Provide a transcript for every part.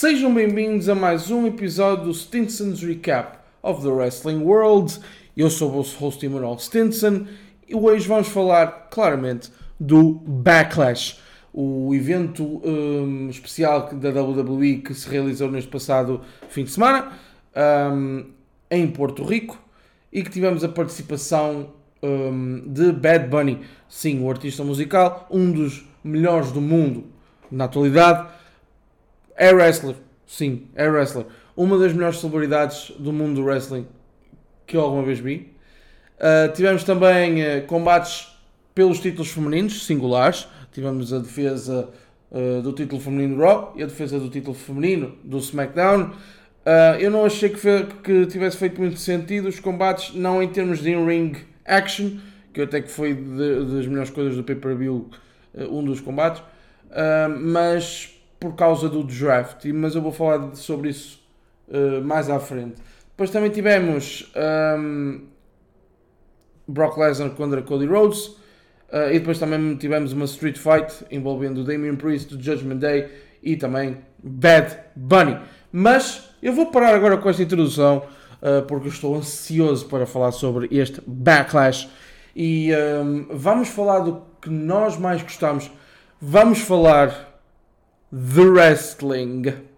Sejam bem-vindos a mais um episódio do Stinson's Recap of the Wrestling World. Eu sou o vosso host Emanuel Stinson e hoje vamos falar claramente do Backlash, o evento um, especial da WWE que se realizou neste passado fim de semana um, em Porto Rico e que tivemos a participação um, de Bad Bunny, sim, o artista musical, um dos melhores do mundo na atualidade é wrestler. Sim, é wrestler. Uma das melhores celebridades do mundo do wrestling que eu alguma vez vi. Uh, tivemos também uh, combates pelos títulos femininos, singulares. Tivemos a defesa uh, do título feminino do Raw e a defesa do título feminino do SmackDown. eu não achei que, que, tivesse feito muito sentido os combates, não em termos de in-ring action, que até que foi de, das melhores coisas do pay-per-view, um dos combates, mas por causa do draft, mas eu vou falar sobre isso uh, mais à frente. Depois também tivemos um, Brock Lesnar contra Cody Rhodes uh, e depois também tivemos uma Street Fight envolvendo Damian Priest do Judgment Day e também Bad Bunny. Mas eu vou parar agora com esta introdução uh, porque estou ansioso para falar sobre este Backlash e um, vamos falar do que nós mais gostamos. Vamos falar The Wrestling.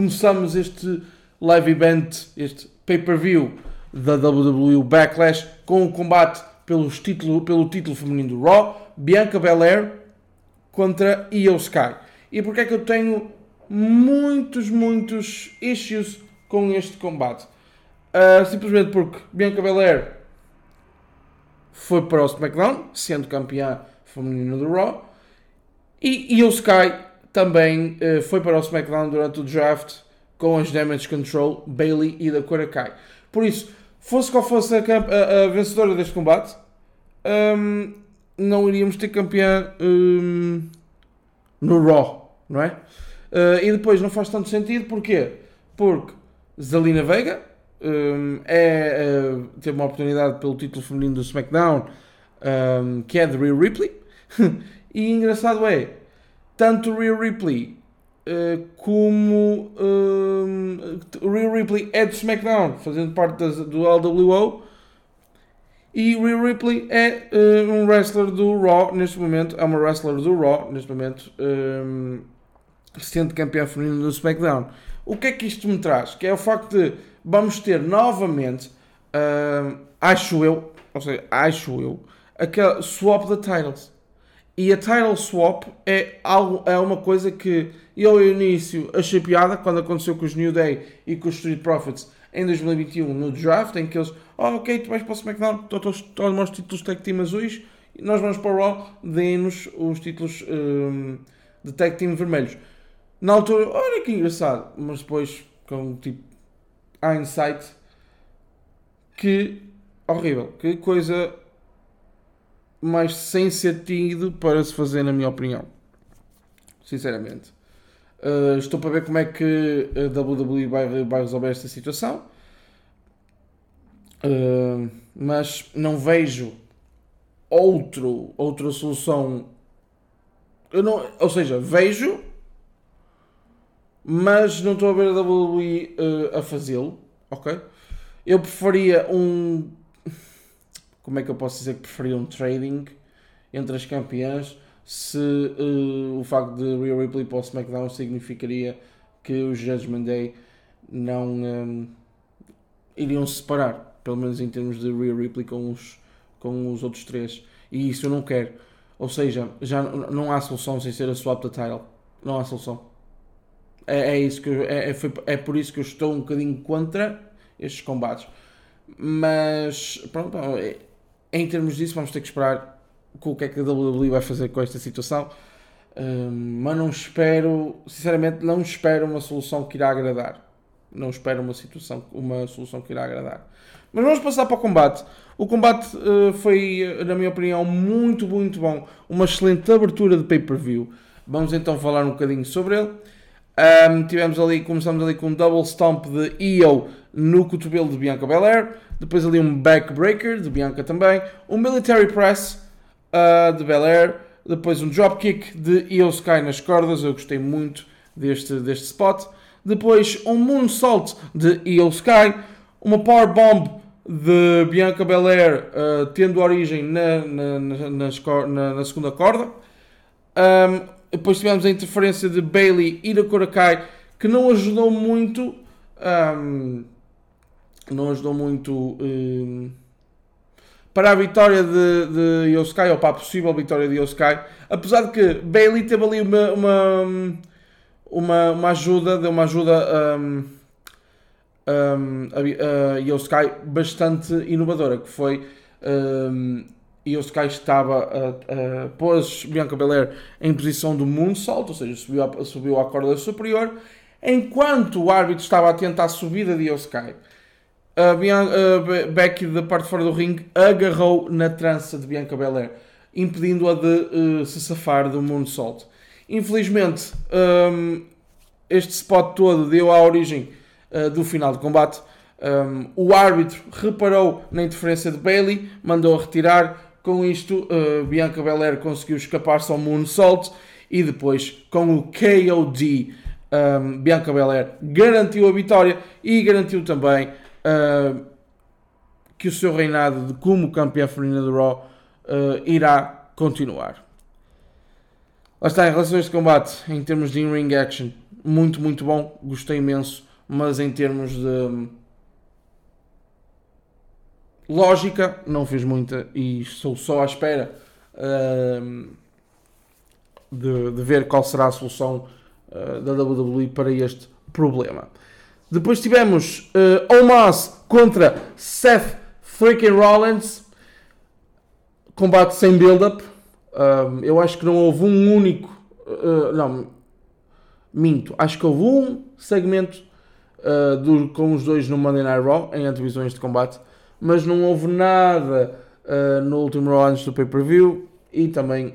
Começamos este live event, este pay-per-view da WWE Backlash com o combate pelos título, pelo título feminino do Raw, Bianca Belair contra Io Sky. E porque é que eu tenho muitos, muitos issues com este combate? Uh, simplesmente porque Bianca Belair foi para o SmackDown, sendo campeã feminina do Raw, e Io Sky também uh, foi para o SmackDown durante o draft com as Damage Control, Bailey e da Kai. Por isso, fosse qual fosse a, a, a vencedora deste combate, um, não iríamos ter campeã um, no Raw, não é? Uh, e depois não faz tanto sentido, porquê? Porque Zalina Vega um, é, uh, teve uma oportunidade pelo título feminino do SmackDown, um, que é de Rhea Ripley, e engraçado é, tanto Rhea Ripley uh, como uh, Rhea Ripley é do SmackDown, fazendo parte das, do LWO. E Rhea Ripley é uh, um wrestler do Raw neste momento, é uma wrestler do Raw neste momento, um, sendo campeã feminino do SmackDown. O que é que isto me traz? Que é o facto de vamos ter novamente, uh, acho eu, ou seja, acho eu, aquele swap de titles. E a title swap é, algo, é uma coisa que eu ao início achei piada quando aconteceu com os New Day e com os Street Profits em 2021 no draft, em que eles, oh, ok, tu vais para o SmackDown, toma os títulos tag team azuis nós vamos para o Raw, deem-nos os títulos um, de tag team vermelhos. Na altura, olha que engraçado, mas depois, com tipo hindsight, que horrível, que coisa mais sem sentido para se fazer, na minha opinião. Sinceramente. Uh, estou para ver como é que a WWE vai, vai resolver esta situação. Uh, mas não vejo outro, outra solução. Eu não, ou seja, vejo, mas não estou a ver a WWE uh, a fazê-lo. Ok? Eu preferia um como é que eu posso dizer que preferia um trading entre as campeãs se uh, o facto de Rhea Ripley para o SmackDown significaria que os Judgment Day não um, ehm, iriam se separar, pelo menos em termos de Rhea Ripley com os, com os outros três. E isso eu não quero. Ou seja, já não há solução sem ser a swap da title. Não há solução. É, é isso que eu, é, é, foi, é por isso que eu estou um bocadinho contra estes combates. Mas pronto, é, em termos disso, vamos ter que esperar com o que é que a WWE vai fazer com esta situação. Um, mas não espero, sinceramente, não espero uma solução que irá agradar. Não espero uma, situação, uma solução que irá agradar. Mas vamos passar para o combate. O combate uh, foi, na minha opinião, muito, muito bom. Uma excelente abertura de pay-per-view. Vamos então falar um bocadinho sobre ele. Um, tivemos ali, começamos ali com um double stomp de Io no cotovelo de Bianca Belair. Depois ali um backbreaker de Bianca também. Um military press uh, de Belair. Depois um dropkick de Io Sky nas cordas. Eu gostei muito deste, deste spot. Depois um moonsault de Io Sky. Uma power bomb de Bianca Belair uh, tendo origem na, na, na, na, segunda corda. Um, depois tivemos a interferência de Bailey e da Korakai que não ajudou muito. Um, não ajudou muito um, para a vitória de, de Yosukai, ou para a possível vitória de Yosukai. Apesar de que Bailey teve ali uma, uma, uma, uma ajuda, deu uma ajuda um, um, a, a Yosukai bastante inovadora, que foi um, estava a, a pôs Bianca Belair em posição do moonsault, ou seja, subiu, a, subiu à corda superior, enquanto o árbitro estava atento à subida de Yosukai a, Bianca, a Becky da parte fora do ringue agarrou na trança de Bianca Belair, impedindo-a de uh, se safar do moonsault. Infelizmente, um, este spot todo deu a origem uh, do final do combate. Um, o árbitro reparou na interferência de Bailey, mandou a retirar. Com isto, uh, Bianca Belair conseguiu escapar-se ao moonsault e depois, com o KOD, um, Bianca Belair garantiu a vitória e garantiu também uh, que o seu reinado de como campeã feminina do Raw uh, irá continuar. Lá está, em relação a este combate, em termos de in-ring action, muito, muito bom, gostei imenso, mas em termos de hum, lógica, não fiz muita e estou só à espera uh, de, de, ver qual será a solução uh, da WWE para este problema. Depois tivemos uh, Omos contra Seth freaking Rollins. Combate sem build-up. Um, eu acho que não houve um único. Uh, não, minto. Acho que houve um segmento uh, do, com os dois no Monday Night Raw, em antevisões de combate. Mas não houve nada uh, no último Raw antes do pay-per-view. E também,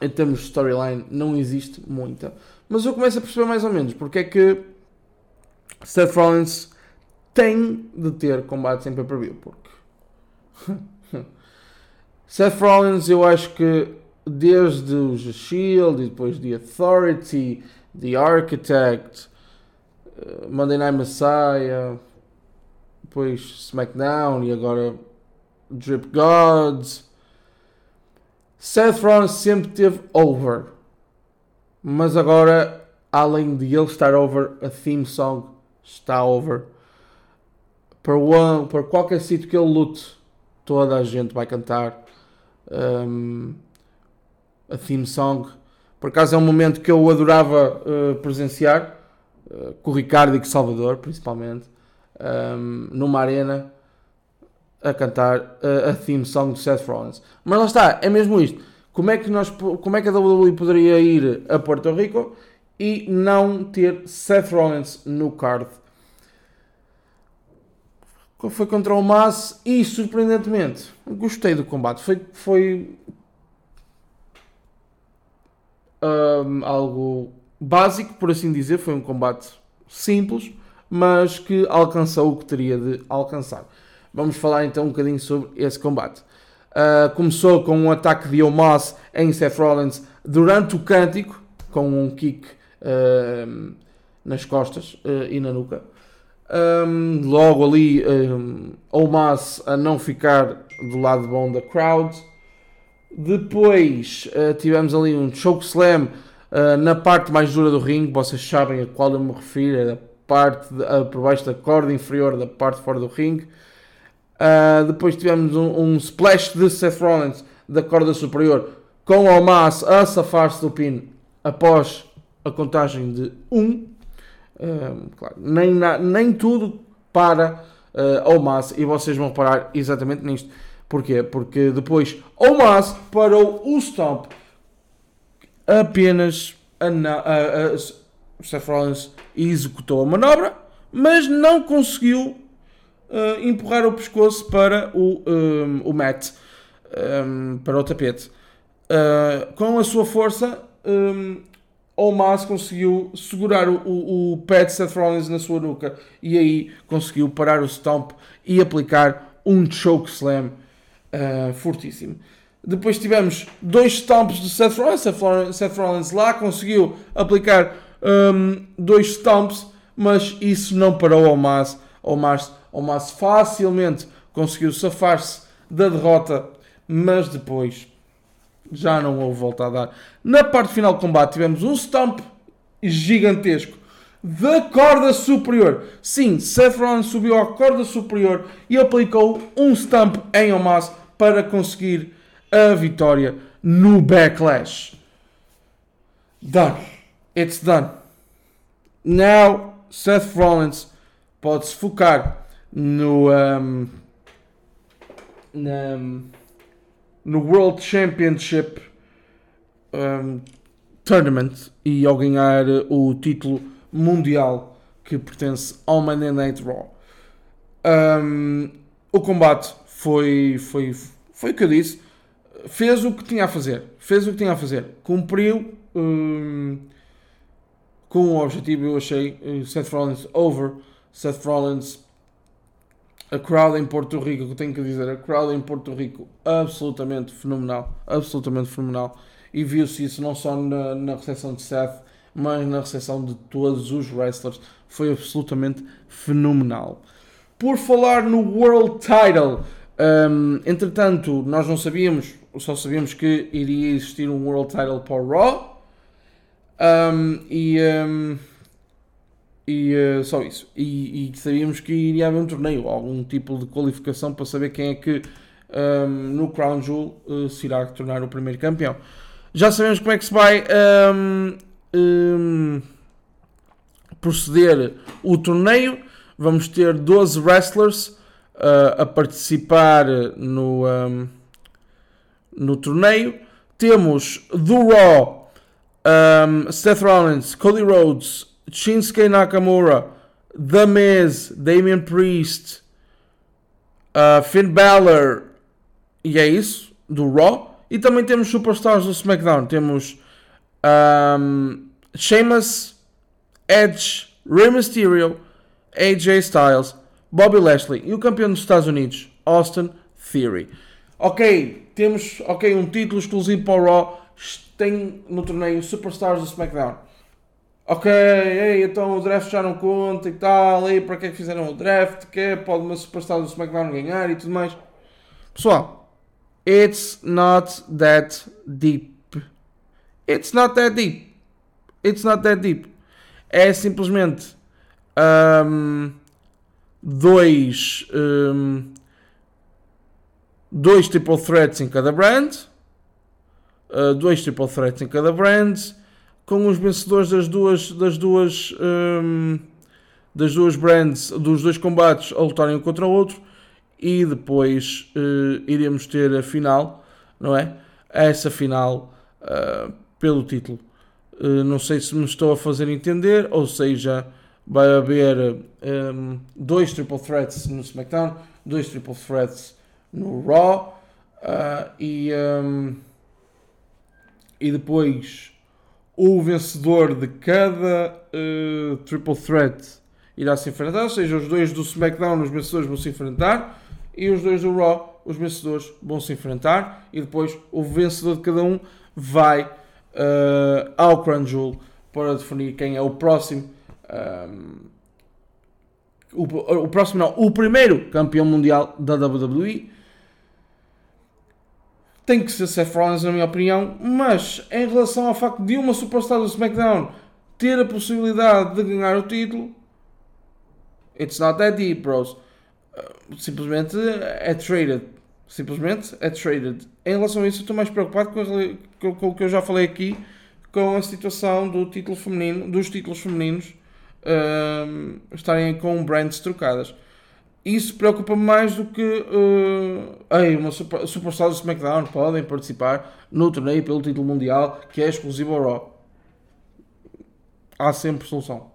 em termos de storyline, não existe muita. Mas eu começo a perceber mais ou menos porque é que Seth Rollins tem de ter combates em pay-per-view, porque Seth Rollins eu acho que desde os Shield e depois The Authority, The Architect, eh, Monday Night Messiah, depois SmackDown e agora Drip Gods. Seth Rollins sempre teve over, mas agora, além de ele estar over, a theme song está over. Para, one, para qualquer sítio que ele lute, toda a gente vai cantar um, a theme song. Por acaso é um momento que eu adorava uh, presenciar, uh, com o Ricardo e com o Salvador, principalmente, um, numa arena, a cantar uh, a theme song de Seth Rollins. Mas lá está, é mesmo isto. Como é que, nós, como é que a WWE poderia ir a Porto Rico e não ter Seth Rollins no card. Foi contra o Mass e surpreendentemente gostei do combate. Foi, foi um, algo básico, por assim dizer. Foi um combate simples, mas que alcançou o que teria de alcançar. Vamos falar então um bocadinho sobre esse combate. Uh, começou com um ataque de Omos em Seth Rollins durante o cântico, com um kick nas costas uh, e na nuca. Um, logo ali, um, Omas a não ficar do lado bom da crowd. Depois uh, tivemos ali um choke slam uh, na parte mais dura do ringue. Vocês sabem a qual eu me refiro, é a parte de, por baixo da corda inferior da parte fora do ringue. depois tivemos um, um, splash de Seth Rollins da corda superior com Omas a safar-se do pin após a contagem de 1. Um, um, claro, nem, nem tudo para uh, Omas e vocês vão parar exatamente nisto. Porquê? Porque depois Omas parou o stomp apenas a, a, a, Seth Rollins executou a manobra, mas não conseguiu uh, empurrar o pescoço para o, um, o mat, um, para o tapete. Uh, com a sua força, um, Omas conseguiu segurar o, o, o pé de Seth Rollins na sua nuca e aí conseguiu parar o stomp e aplicar um choke slam uh, fortíssimo. Depois tivemos dois stomps de Seth Rollins. Seth Rollins lá conseguiu aplicar um, dois stomps, mas isso não parou ao Mas. Ao Mas, ao Mas facilmente conseguiu safar-se da derrota, mas depois já não houve volta a dar. Na parte final do combate tivemos um stomp gigantesco da corda superior. Sim, Seth Rollins subiu à corda superior e aplicou um stomp em Omas para conseguir a vitória no Backlash. Done. It's done. Now, Seth Rollins pode se focar no, um, na, no World Championship um, Tournament e ao ganhar o título mundial que pertence ao Monday Night Raw. Um, o combate foi, foi, foi o que eu disse fez o que tinha a fazer. Fez o que tinha a fazer. Cumpriu um, com o objetivo, eu achei. Uh, Seth Rollins over. Seth Rollins. A crowd em Porto Rico, que tenho que dizer, a crowd em Porto Rico, absolutamente fenomenal. Absolutamente fenomenal. E viu-se isso não só na, na recepção de Seth, mas na recepção de todos os wrestlers. Foi absolutamente fenomenal. Por falar no World Title, um, entretanto, nós não sabíamos, só sabíamos que iria existir um World Title para o Raw. Um, e, um, e uh, só isso. E, e, sabíamos que iria haver um torneio, algum tipo de qualificação para saber quem é que no Crown Jewel uh, se irá tornar o primeiro campeão. Já sabemos como é que se vai proceder o torneio. Vamos ter 12 wrestlers uh, a participar no, um, no torneio. Temos do Raw um, Seth Rollins, Cody Rhodes, Shinsuke Nakamura, The Miz, Damian Priest, uh, Finn Balor e é isso, do Raw. E também temos superstars do SmackDown. Temos um, Sheamus, Edge, Rey Mysterio, AJ Styles, Bobby Lashley e o campeão dos Estados Unidos, Austin Theory. Ok, temos ok, um título exclusivo para o Raw. Tem no torneio Superstars do SmackDown. Ok, ei, então o draft já não conta e tal. E para que é que fizeram o draft? Que é, pode uma Superstar do SmackDown ganhar e tudo mais. Pessoal, it's not that deep. It's not that deep. It's not that deep. É simplesmente. Um, dois, um, dois triple threats em cada brand, uh, dois triple threats em cada brand, com os vencedores das duas, das duas, um, das duas brands, dos dois combates a lutarem um contra o outro, e depois uh, iremos ter a final, não é? Essa final uh, pelo título. Uh, não sei se me estou a fazer entender, ou seja, vai haver um, dois triple threats no SmackDown, dois triple threats no Raw e, um, e depois o vencedor de cada uh, triple threat. Irá se enfrentar, ou seja, os dois do SmackDown, os vencedores vão se enfrentar e os dois do Raw, os vencedores vão se enfrentar e depois o vencedor de cada um vai uh, ao Crown Jewel para definir quem é o próximo um, o, o, próximo não, o primeiro campeão mundial da WWE tem que ser Seth Rollins na minha opinião, mas em relação ao facto de uma superstar do SmackDown ter a possibilidade de ganhar o título, it's not that deep, bros. Uh, simplesmente é traded. Simplesmente é traded. Em relação a isso, estou mais preocupado com, com, com o que eu já falei aqui, com a situação do título feminino, dos títulos femininos uh, estarem com brands trocadas. Isso preocupa-me mais do que uh, ei, uma super, Superstar do SmackDown podem participar no torneio pelo título mundial que é exclusivo ao Raw. Há sempre solução.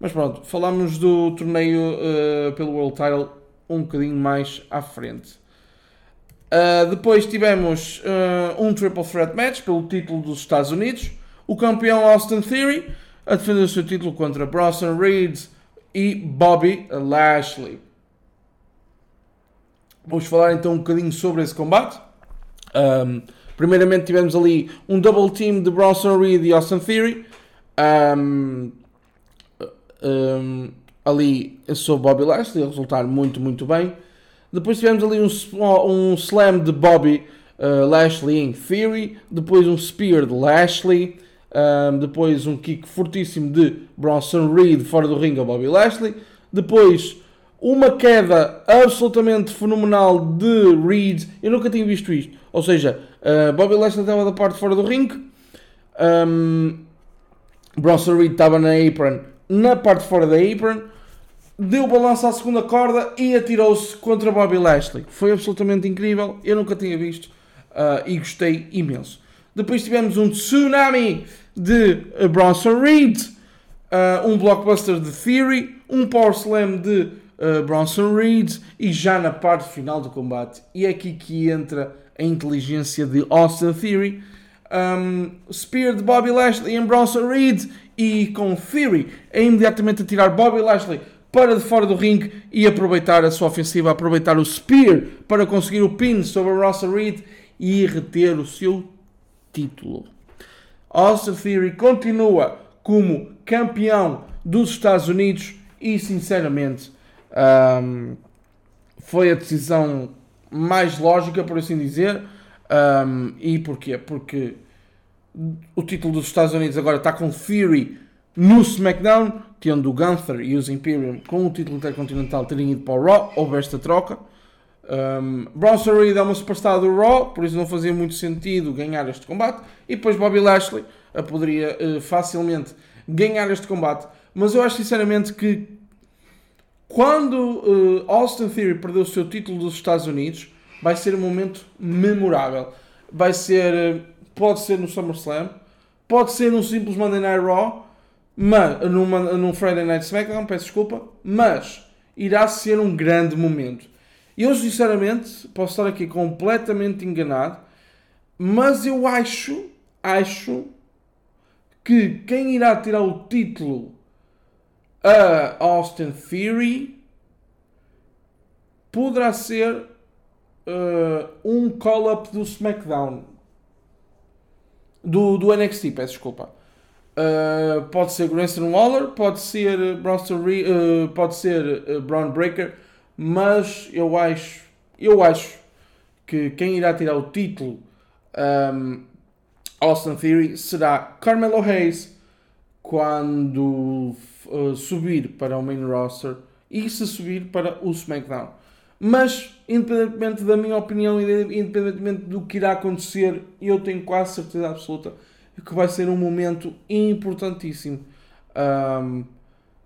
Mas pronto, falámos do torneio uh, pelo World Title um bocadinho mais à frente. Uh, depois tivemos uh, um Triple Threat Match pelo título dos Estados Unidos. O campeão Austin Theory a defender o seu título contra Bronson Reed e Bobby Lashley. Vamos falar então um bocadinho sobre esse combate. Um, primeiramente tivemos ali um double team de Bronson Reed e Austin Theory. Um, um, ali Bobby Lashley, a resultar muito, muito bem. Depois tivemos ali um, um slam de Bobby uh, Lashley em Theory. Depois um spear de Lashley. Um, depois um kick fortíssimo de Bronson Reed fora do ringue a Bobby Lashley. Depois uma queda absolutamente fenomenal de Reed. Eu nunca tinha visto isto. Ou seja, uh, Bobby Lashley estava da parte fora do ringue. Um, Bronson Reed estava na apron, na parte fora da apron. Deu balanço à segunda corda e atirou-se contra Bobby Lashley. Foi absolutamente incrível. Eu nunca tinha visto uh, e gostei imenso. Depois tivemos um tsunami de uh, Bronson Reed, uh, um blockbuster de Theory, um power slam de uh, Bronson Reed e já na parte final do combate. E é aqui que entra a inteligência de Austin Theory. Um, Spear de Bobby Lashley em Bronson Reed e com Theory é imediatamente a tirar Bobby Lashley para de fora do ringue e aproveitar a sua ofensiva, aproveitar o Spear para conseguir o pin sobre Bronson Reed e reter o seu título. Austin Theory continua como campeão dos Estados Unidos e, sinceramente, um, foi a decisão mais lógica, por assim dizer. Um, e porquê? Porque o título dos Estados Unidos agora está com Theory no SmackDown, tendo o Gunther e os Imperium com o título intercontinental terem ido para o Raw, houve esta troca. Um, Bronson Reed é uma superstar do Raw, por isso não fazia muito sentido ganhar este combate. E depois Bobby Lashley poderia uh, facilmente ganhar este combate. Mas eu acho sinceramente que quando uh, Austin Theory perdeu o seu título dos Estados Unidos, vai ser um momento memorável. Vai ser, pode ser no SummerSlam, pode ser num simples Monday Night Raw, mas, numa, num Friday Night SmackDown, peço desculpa, mas irá ser um grande momento. Eu, sinceramente, posso estar aqui completamente enganado, mas eu acho, acho que quem irá tirar o título a Austin Theory poderá ser uh, um call-up do SmackDown. Do, do NXT, peço desculpa. Uh, pode ser Grayson Waller, pode ser Bronson Re uh, pode ser Braun Breaker mas eu acho, eu acho que quem irá tirar o título um, Austin Theory será Carmelo Hayes quando uh, subir para o main roster e se subir para o SmackDown. Mas, independentemente da minha opinião, independentemente do que irá acontecer, eu tenho quase certeza absoluta que vai ser um momento importantíssimo. Um,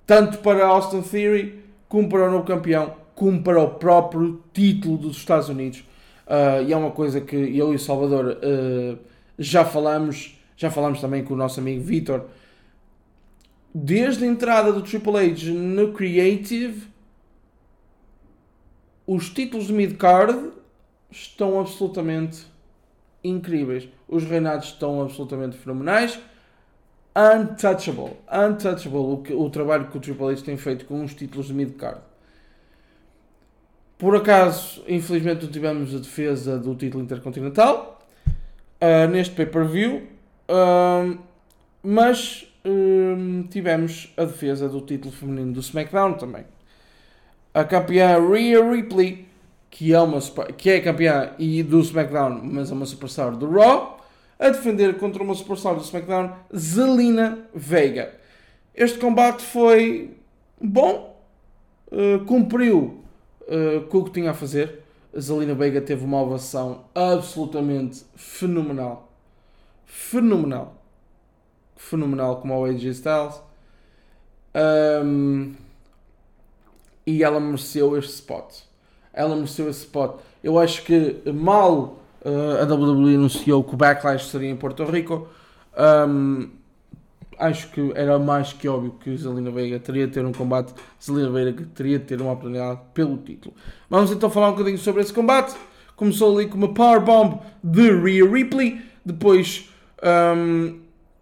tanto para Austin Theory como para o novo campeão como para o próprio título dos Estados Unidos. Uh, e é uma coisa que eu e o Salvador uh, já falamos, já falamos também com o nosso amigo Vitor. Desde a entrada do Triple H no Creative, os títulos de mid-card estão absolutamente incríveis. Os reinados estão absolutamente fenomenais. Untouchable. Untouchable o, que, o trabalho que o Triple H tem feito com os títulos de mid-card. Por acaso, infelizmente, não tivemos a defesa do título intercontinental uh, neste pay-per-view, uh, mas uh, tivemos a defesa do título feminino do SmackDown também. A campeã Rhea Ripley, que é, uma, que é campeã e do SmackDown, mas é uma superstar do Raw, a defender contra uma superstar do SmackDown, Zelina Vega. Este combate foi bom, cumpriu uh, com o que tinha a fazer. A Zelina Vega teve uma ovação absolutamente fenomenal. Fenomenal. Fenomenal como o AJ Styles. Um, e ela mereceu este spot. Ela mereceu esse spot. Eu acho que mal uh, a WWE anunciou que o Backlash seria em Porto Rico, um, acho que era mais que óbvio que Zelina Veiga teria de ter um combate, Zelina Veiga teria de ter uma oportunidade pelo título. Vamos então falar um bocadinho sobre esse combate. Começou ali com uma powerbomb de Rhea Ripley, depois um,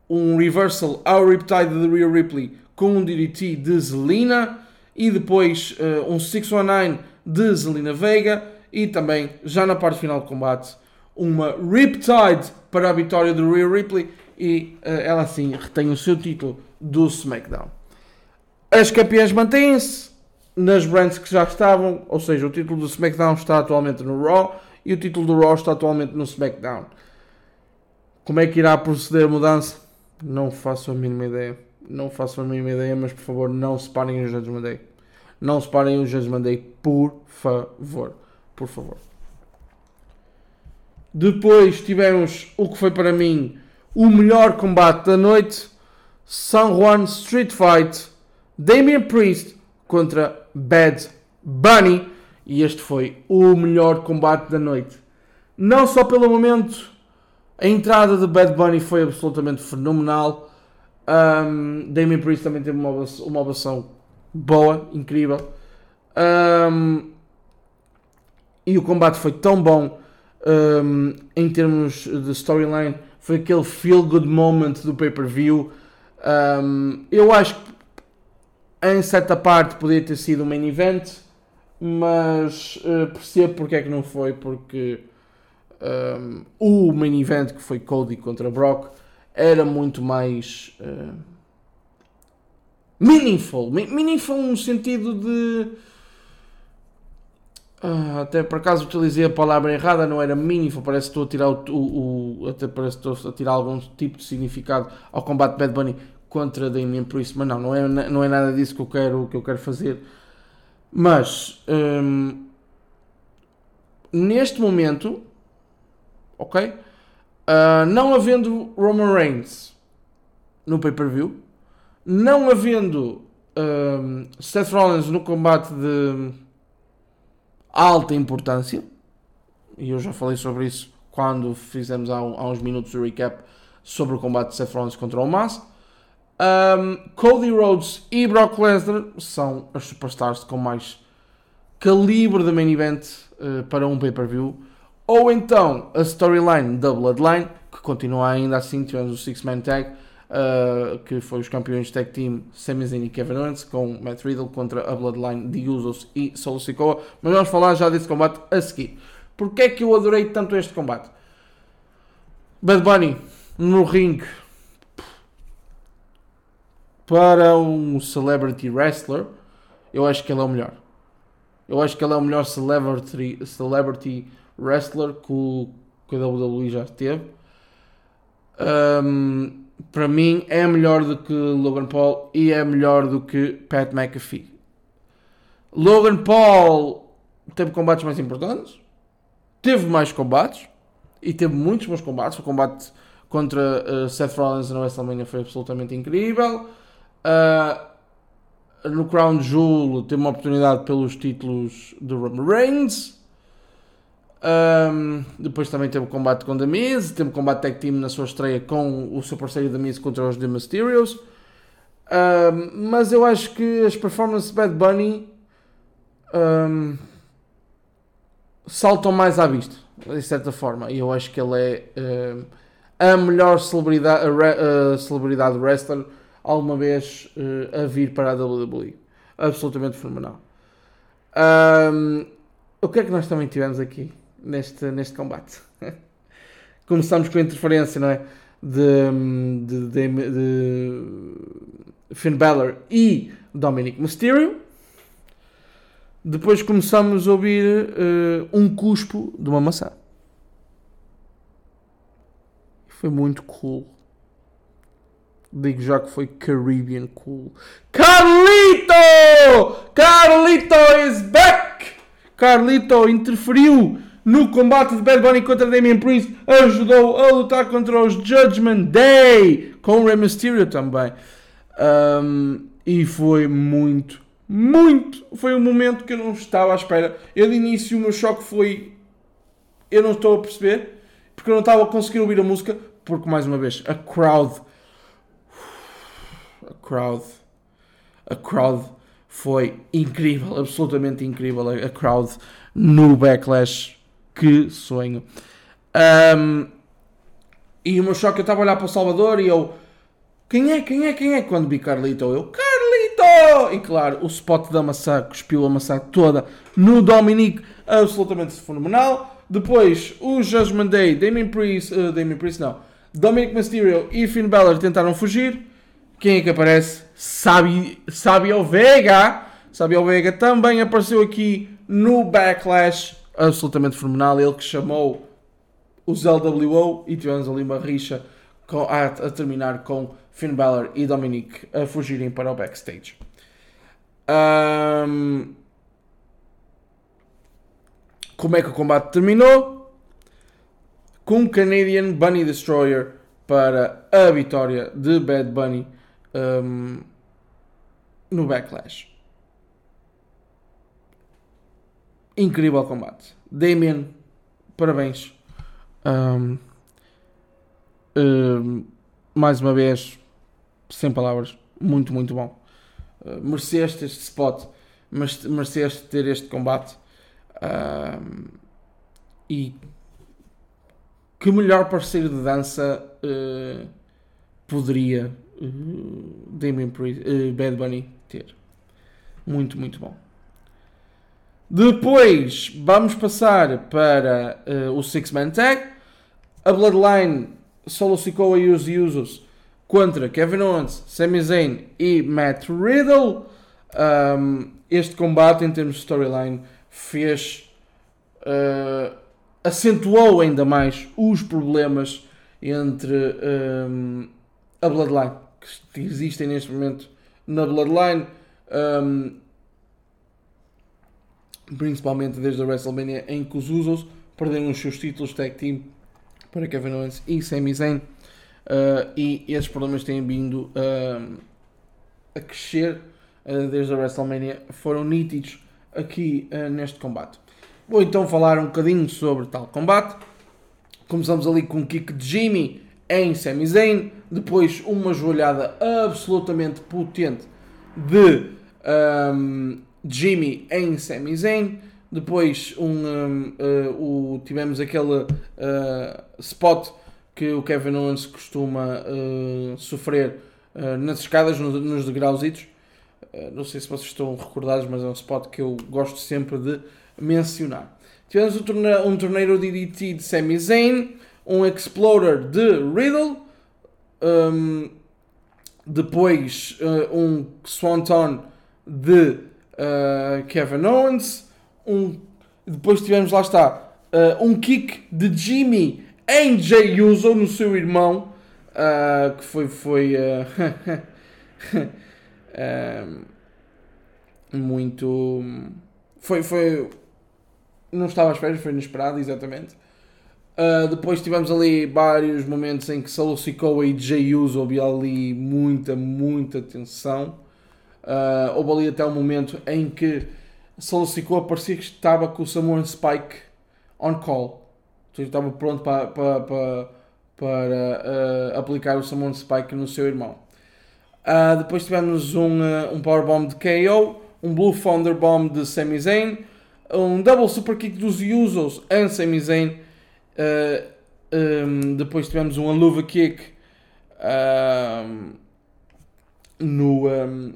um reversal ao Riptide de Rhea Ripley com um DDT de Zelina e depois uh, um 619 de Zelina Veiga e também já na parte final do combate uma Riptide para a vitória de Rhea Ripley e uh, ela assim retém o seu título do SmackDown. As campeãs mantêm-se nas brands que já estavam, ou seja, o título do SmackDown está atualmente no Raw e o título do Raw está atualmente no SmackDown. Como é que irá proceder a mudança? Não faço a mínima ideia. Não faço a mínima ideia, mas por favor não separem os Judgment Day. Não separem os Judgment Day, por favor. Por favor. Depois tivemos o que foi para mim o melhor combate da noite: San Juan Street Fight, Damian Priest contra Bad Bunny. E este foi o melhor combate da noite. Não só pelo momento, a entrada de Bad Bunny foi absolutamente fenomenal. Um, Damien Priest também teve uma, uma ovação boa, incrível. Um, e o combate foi tão bom um, em termos de storyline foi aquele feel good moment do pay-per-view. Um, eu acho que em certa parte poderia ter sido um main event, mas uh, percebo porque é que não foi, porque um, o main event que foi Cody contra Brock era muito mais uh, meaningful. Meaningful no sentido de ah, até por acaso utilizei a palavra errada, não era mínimo, parece que estou a tirar o, o, o, até parece que estou a tirar algum tipo de significado ao combate Bad Bunny contra Damien Priest, mas não, não é, não é nada disso que eu quero, que eu quero fazer. Mas hum, neste momento, ok, uh, não havendo Roman Reigns no pay-per-view, não havendo um, Seth Rollins no combate de alta importância, e eu já falei sobre isso quando fizemos há, há uns minutos o recap sobre o combate de Seth Rollins contra o Mas. Um, Cody Rhodes e Brock Lesnar são as superstars com mais calibre de main event uh, para um pay-per-view. Ou então a storyline da Bloodline, que continua ainda assim, tivemos o Six Man Tag, uh, que foi os campeões tag team Sami Zayn e Kevin Owens com Matt Riddle contra a Bloodline de Usos e Solo Sikoa. Mas vamos falar já desse combate a seguir. Porquê é que eu adorei tanto este combate? Bad Bunny no ringue para um celebrity wrestler, eu acho que ele é o melhor. Eu acho que ele é o melhor celebrity, celebrity wrestler que, o, que WWE já teve. Um, para mim é melhor do que Logan Paul e é melhor do que Pat McAfee. Logan Paul teve combates mais importantes, teve mais combates e teve muitos bons combates. O combate contra uh, Seth Rollins na WrestleMania foi absolutamente incrível. Uh, no Crown Jewel teve uma oportunidade pelos títulos do Roman Reigns. Um, depois também teve o combate com The Miz, teve o combate tag team na sua estreia com o seu parceiro The Miz contra os The Mysterios. Um, mas eu acho que as performances de Bad Bunny um, saltam mais à vista, de certa forma. E eu acho que ele é a melhor celebridade, a, a celebridade wrestler alguma vez uh, a vir para a WWE. Absolutamente fenomenal. o que é que nós também tivemos aqui? Neste, neste combate. Começamos com a interferência, não é? De, de, de, de Finn Balor e Dominic Mysterio. Depois começamos a ouvir uh, um cuspo de uma maçã. Foi muito cool. Digo já que foi Caribbean cool. Carlito! Carlito is back! Carlito interferiu no combate de Bad Bunny contra Damian Priest, ajudou a lutar contra os Judgment Day, com o Rey Mysterio também. Um, e foi muito, muito. Foi um momento que eu não estava à espera. Eu de início o meu choque foi. Eu não estou a perceber, porque eu não estava a conseguir ouvir a música, porque mais uma vez, a crowd. crowd. A crowd foi incrível, absolutamente incrível. A crowd no Backlash. Que sonho. Um, e o meu choque, eu estava a olhar para o Salvador e eu. Quem é, quem é, quem é? Quando vi Carlito, eu. Carlito! E claro, o spot da maçã cuspiu a maçã toda no Dominic, absolutamente fenomenal. Depois, o Judgment Day, Damien Priest, uh, Damien Priest não, Dominic Mysterio e Finn Balor tentaram fugir. Quem é que aparece? Sabe, Sabio Vega. Sabio Vega também apareceu aqui no Backlash, absolutamente fenomenal. Ele que chamou os LWO e tivemos ali uma rixa com, a, a, terminar com Finn Balor e Dominic a fugirem para o backstage. Um, como é que o combate terminou? Com Canadian Bunny Destroyer para a vitória de Bad Bunny um, no Backlash. Incrível combate. Damien, parabéns. Um, um, mais uma vez, sem palavras, muito, muito bom. Uh, mereceste este spot, mereceste ter este combate. Um, e que melhor parceiro de dança uh, poderia uh, Damien Priest, uh, Bad Bunny ter? Muito, muito bom. Depois vamos passar para uh, o Six Man Tag. A Bloodline Solo Sikoa e os Usos contra Kevin Owens, Sami Zayn e Matt Riddle. Um, este combate, em termos de storyline, fez. Uh, acentuou ainda mais os problemas entre um, a Bloodline que existem neste momento na Bloodline. Um, principalmente desde a WrestleMania em que os Usos perderam os seus títulos tag team para Kevin Owens e Sami Zayn. Uh, e esses problemas têm vindo uh, a crescer uh, desde a WrestleMania. Foram nítidos aqui neste combate. Vou então falar um bocadinho sobre tal combate. Começamos ali com um kick de Jimmy em Sami Zayn. Depois uma joelhada absolutamente potente de um, Jimmy em Sami Zayn. Depois um, um, uh, o, tivemos aquele uh, spot que o Kevin Owens costuma uh, sofrer uh, nas escadas, nos, nos degrauzitos. Uh, não sei se vocês estão recordados, mas é um spot que eu gosto sempre de mencionar. Tivemos um, torne torneiro DDT de Sami Zayn, um Explorer de Riddle, um, depois uh, um Swanton de uh, Kevin Owens, um, depois tivemos, lá está, uh, um kick de Jimmy em Jay Uso no seu irmão, uh, que foi, foi muito. Foi, foi. Não estava à espera, foi inesperado, exatamente. Uh, depois tivemos ali vários momentos em que Solo Sikoa e Jay Uso havia ali muita, muita tensão. Uh, houve ali até um momento em que Solo Sikoa parecia que estava com o Samoan Spike on call. Então estava pronto para, para, para, para uh, aplicar o Samoan Spike no seu irmão. Uh, depois tivemos um, uh, um Powerbomb de KO, um Blue Thunder Bomb de Sami Zayn, um Double Super Kick dos Usos em Sami Zayn. Um, depois tivemos um Aluva Kick no, um,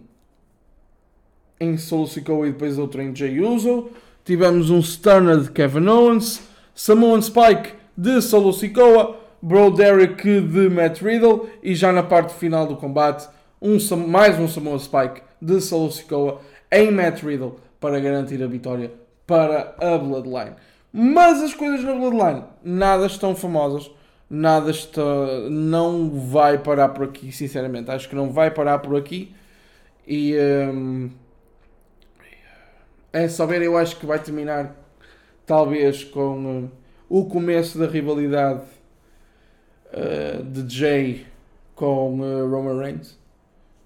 em Sikoa e depois outro em Jay Uso. Tivemos um Stunner de Kevin Owens, Samoan Spike de Solo Sikoa, Bro Derek de Matt Riddle e já na parte final do combate um, mais um Samoan Spike de Solo Sikoa em Matt Riddle para garantir a vitória para a Bloodline. Mas as coisas na Bloodline nada estão famosas, nada está, não vai parar por aqui, sinceramente. Acho que não vai parar por aqui. E um, é só ver, eu acho que vai terminar talvez com uh, o começo da rivalidade uh, de Jay com uh, Roman Reigns.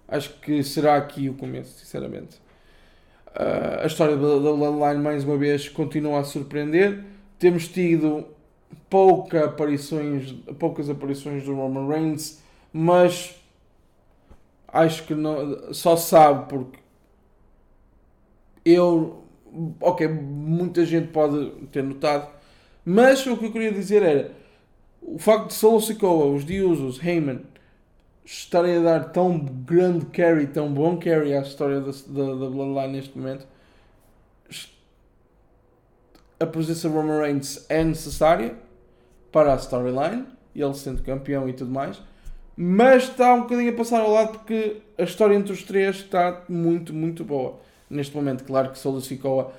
Acho que será aqui o começo, sinceramente. A história da Bloodline, mais uma vez, continua a surpreender. Temos tido pouca aparições, poucas aparições do Roman Reigns, mas acho que não, só sabe porque eu, ok, muita gente pode ter notado, mas o que eu queria dizer era o facto de Solo Sikoa, os Diusos, Heyman estarem a dar tão grande carry, tão bom carry à história da, da, da Bloodline neste momento, a presença de Roman Reigns é necessária para a storyline, ele sendo campeão e tudo mais, mas está um bocadinho a passar ao lado porque a história entre os três está muito, muito boa neste momento. Claro que Solo Sikoa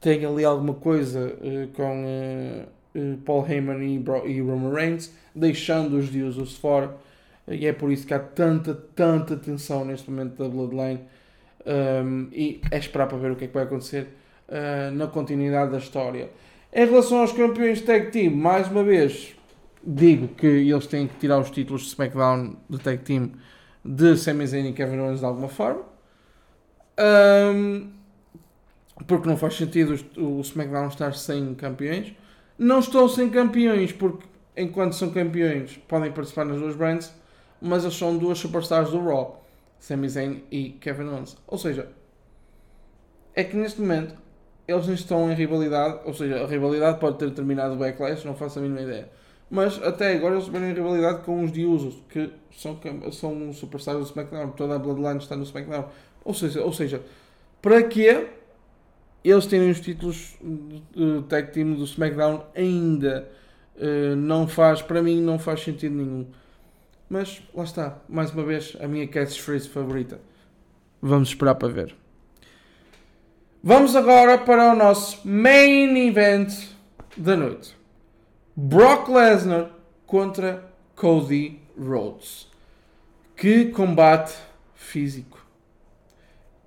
tem ali alguma coisa uh, com uh, Paul Heyman e, e Roman Reigns, deixando os deuses fora. E é por isso que há tanta, tanta tensão neste momento da Bloodline. Um, e é esperar para ver o que é que vai acontecer na continuidade da história. Em relação aos campeões tag team, mais uma vez, digo que eles têm que tirar os títulos de SmackDown de tag team de Sami Zayn e Kevin Owens de alguma forma. Um, porque não faz sentido o SmackDown estar sem campeões. Não estão sem campeões porque, enquanto são campeões, podem participar nas duas brands, mas eles são duas superstars do Raw, Sami Zayn e Kevin Owens. Ou seja, é que neste momento eles estão em rivalidade, ou seja, a rivalidade pode ter terminado o Backlash, não faço a mínima ideia. Mas até agora eles estiveram em rivalidade com os de Usos, que são, são superstars do SmackDown, toda a Bloodline está no SmackDown. Ou seja, ou seja para que eles terem os títulos de tag team do SmackDown ainda uh, não faz, para mim, não faz sentido nenhum. Mas lá está, mais uma vez, a minha catchphrase favorita. Vamos esperar para ver. Vamos agora para o nosso main event da noite. Brock Lesnar contra Cody Rhodes. Que combate físico.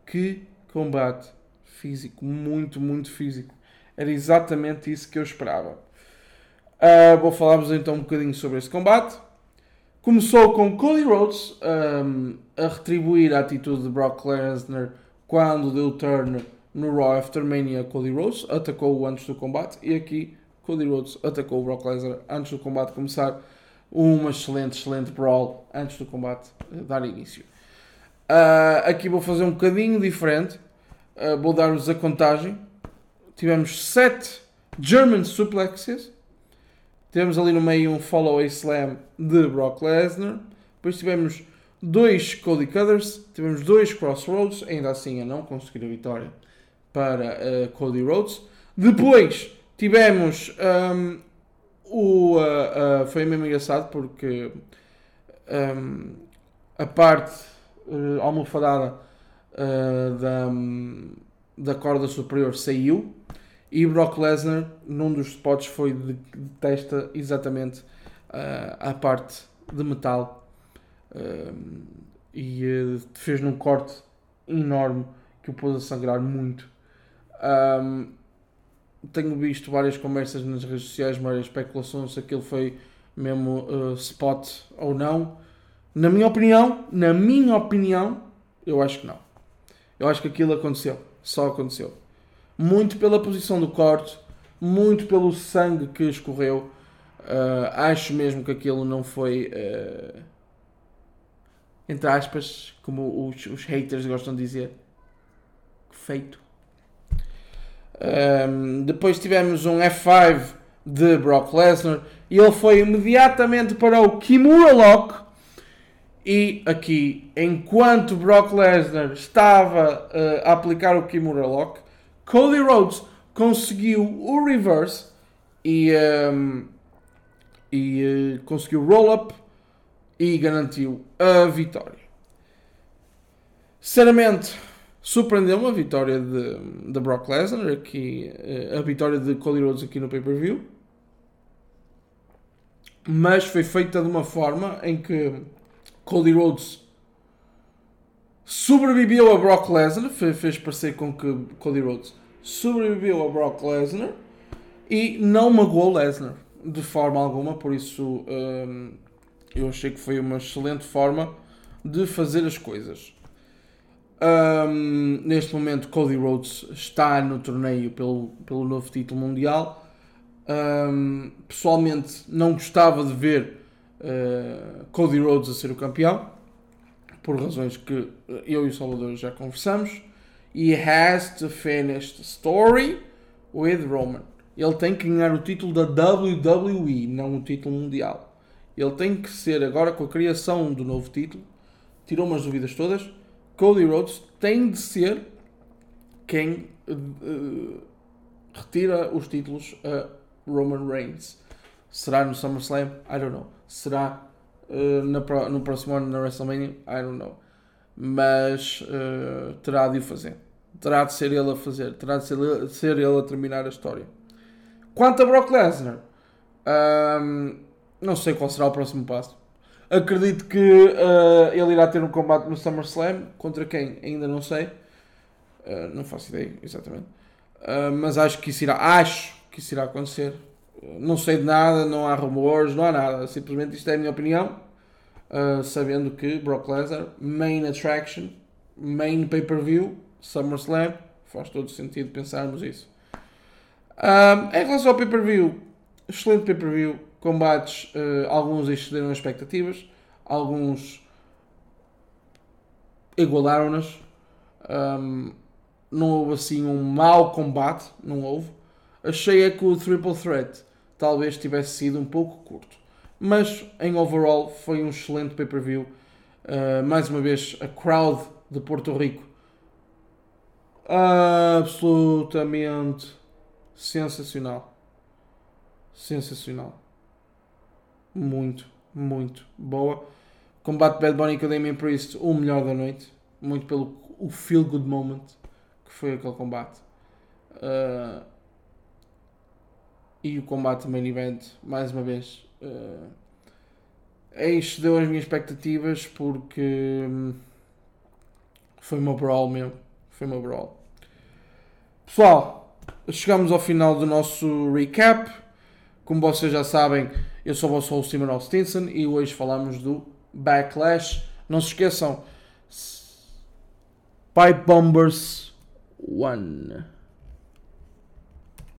Que combate físico. Muito, muito físico. Era exatamente isso que eu esperava. Uh, vou falar-vos então um bocadinho sobre esse combate. Começou com Cody Rhodes um, a retribuir a atitude de Brock Lesnar quando deu turn no Raw After Mania, Cody Rhodes atacou-o antes do combate e aqui Cody Rhodes atacou o Brock Lesnar antes do combate começar. Uma excelente, excelente brawl antes do combate dar início. Uh, aqui vou fazer um bocadinho diferente. Uh, vou dar-vos a contagem. Tivemos 7 German suplexes. Tivemos ali no meio um follow a slam de Brock Lesnar. Depois tivemos dois Cody Cutters. Tivemos dois Crossroads. Ainda assim a não conseguir a vitória para uh, Cody Rhodes. Depois tivemos um, o. Uh, uh, foi mesmo engraçado porque um, a parte uh, almofadada da, um, da corda superior saiu e Brock Lesnar, num dos spots, foi de, de testa exatamente a parte de metal e fez num corte enorme que o pôs a sangrar muito um, tenho visto várias conversas nas redes sociais, várias especulações se aquilo foi mesmo uh, spot ou não. Na minha opinião, na minha opinião, eu acho que não. Eu acho que aquilo aconteceu, só aconteceu. Muito pela posição do corte, muito pelo sangue que escorreu. Uh, acho mesmo que aquilo não foi, uh, entre aspas, como os, os haters gostam de dizer, feito um, depois tivemos um F5 de Brock Lesnar e ele foi imediatamente para o Kimura Lock. E aqui, enquanto Brock Lesnar estava uh, a aplicar o Kimura Lock, Cody Rhodes conseguiu o reverse e, um, e uh, conseguiu roll-up e garantiu a vitória. Sinceramente, Surpreendeu-me a vitória de, de Brock Lesnar, aqui, eh, a vitória de Cody Rhodes aqui no pay-per-view. Mas foi feita de uma forma em que Cody Rhodes sobreviveu a Brock Lesnar, fez parecer com que Cody Rhodes sobreviveu a Brock Lesnar e não magoou Lesnar de forma alguma, por isso hum, eu achei que foi uma excelente forma de fazer as coisas. Um, neste momento, Cody Rhodes está no torneio pelo, pelo novo título mundial. Um, pessoalmente, não gostava de ver uh, Cody Rhodes a ser o campeão, por razões que eu e o Salvador já conversamos. He has to finish the story with Roman. Ele tem que ganhar o título da WWE, não o título mundial. Ele tem que ser, agora com a criação do novo título, tirou umas dúvidas todas. Cody Rhodes tem de ser quem uh, retira os títulos a Roman Reigns. Será no SummerSlam? I don't know. Será uh, na, no próximo ano na WrestleMania? I don't know. Mas uh, terá de o fazer. Terá de ser ele a fazer. Terá de ser, de ser ele a terminar a história. Quanto a Brock Lesnar, um, não sei qual será o próximo passo. Acredito que uh, ele irá ter um combate no SummerSlam. Contra quem? Ainda não sei. Uh, não faço ideia, exatamente. Uh, mas acho que isso irá, acho que isso irá acontecer. Não sei de nada, não há rumores, não há nada. Simplesmente isto é a minha opinião. sabendo que Brock Lesnar, main attraction, main pay-per-view, SummerSlam, faz todo sentido pensarmos isso. em relação ao pay-per-view, excelente pay-per-view combates, uh, alguns excederam as expectativas, alguns igualaram-nas. Um, não houve assim um mau combate, não houve. Achei é que o Triple Threat talvez tivesse sido um pouco curto. Mas em overall foi um excelente pay-per-view. Uh, mais uma vez, a crowd de Porto Rico absolutamente sensacional. Sensacional muito, muito boa. Combate Bad Bunny a Damien Priest, o melhor da noite. Muito pelo o feel good moment que foi aquele combate. Uh, e o combate main event, mais uma vez, uh, excedeu as minhas expectativas porque um, foi uma brawl mesmo. Foi uma brawl. Pessoal, chegamos ao final do nosso recap. Como vocês já sabem, eu sou o vosso host Simon Stinson e hoje falamos do Backlash. Não se esqueçam, Pipe Bombers 1.